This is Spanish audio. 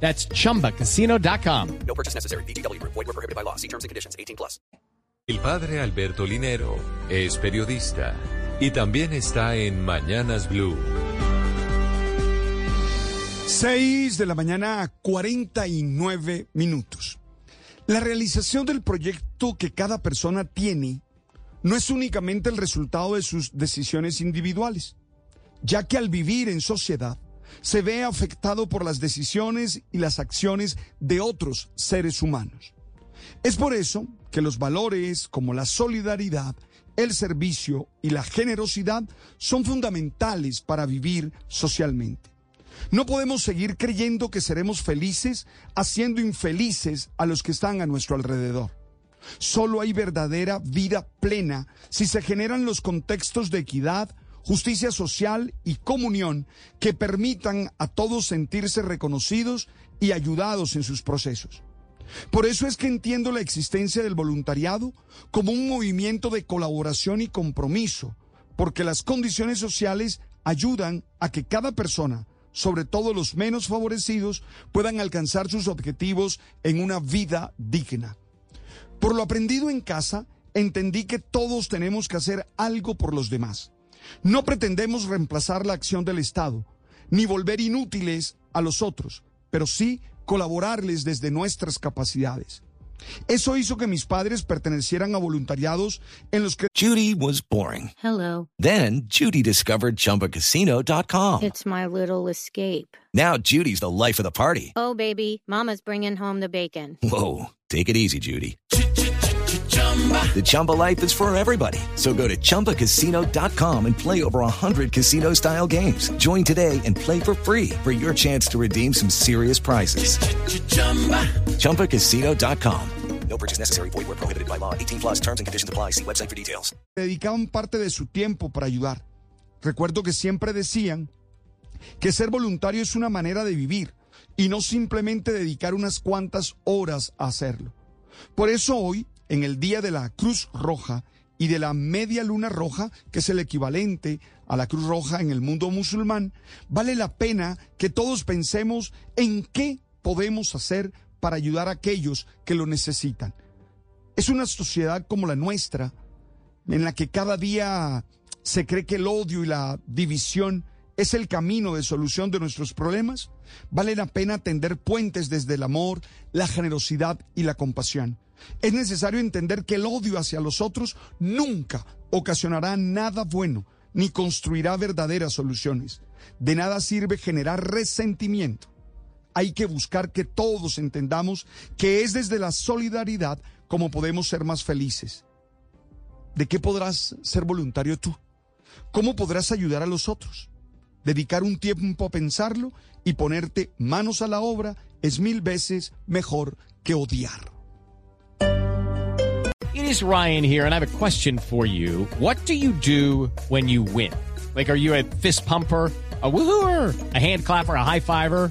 That's chumbacasino.com. No purchase necessary. BGW. Void were prohibited by law. See terms and conditions. 18 plus. El padre Alberto Linero es periodista y también está en Mañanas Blue. 6 de la mañana, 49 minutos. La realización del proyecto que cada persona tiene no es únicamente el resultado de sus decisiones individuales, ya que al vivir en sociedad se ve afectado por las decisiones y las acciones de otros seres humanos. Es por eso que los valores como la solidaridad, el servicio y la generosidad son fundamentales para vivir socialmente. No podemos seguir creyendo que seremos felices haciendo infelices a los que están a nuestro alrededor. Solo hay verdadera vida plena si se generan los contextos de equidad, justicia social y comunión que permitan a todos sentirse reconocidos y ayudados en sus procesos. Por eso es que entiendo la existencia del voluntariado como un movimiento de colaboración y compromiso, porque las condiciones sociales ayudan a que cada persona, sobre todo los menos favorecidos, puedan alcanzar sus objetivos en una vida digna. Por lo aprendido en casa, entendí que todos tenemos que hacer algo por los demás. No pretendemos reemplazar la acción del Estado, ni volver inútiles a los otros, pero sí colaborarles desde nuestras capacidades. Eso hizo que mis padres pertenecieran a voluntariados en los que Judy was boring. Hello. Then Judy discovered ChumbaCasino.com. It's my little escape. Now Judy's the life of the party. Oh, baby, Mama's bringing home the bacon. Whoa, take it easy, Judy. The Chumba life is for everybody. So go to ChumbaCasino.com and play over 100 casino style games. Join today and play for free for your chance to redeem some serious prizes. ChumbaCasino.com. No purchase necessary. Void were prohibited by law. 18 plus terms and conditions apply. See website for details. dedicaban parte de su tiempo para ayudar. Recuerdo que siempre decían que ser voluntario es una manera de vivir y no simplemente dedicar unas cuantas horas a hacerlo. Por eso hoy, en el Día de la Cruz Roja y de la Media Luna Roja, que es el equivalente a la Cruz Roja en el mundo musulmán, vale la pena que todos pensemos en qué podemos hacer para ayudar a aquellos que lo necesitan. Es una sociedad como la nuestra, en la que cada día se cree que el odio y la división es el camino de solución de nuestros problemas, vale la pena tender puentes desde el amor, la generosidad y la compasión. Es necesario entender que el odio hacia los otros nunca ocasionará nada bueno ni construirá verdaderas soluciones. De nada sirve generar resentimiento. Hay que buscar que todos entendamos que es desde la solidaridad como podemos ser más felices. ¿De qué podrás ser voluntario tú? ¿Cómo podrás ayudar a los otros? Dedicar un tiempo a pensarlo y ponerte manos a la obra es mil veces mejor que odiar. It is Ryan here, and I have a question for you. What do you do when you win? Like, are you a fist pumper? A woohooer, a hand clapper, a high fiver.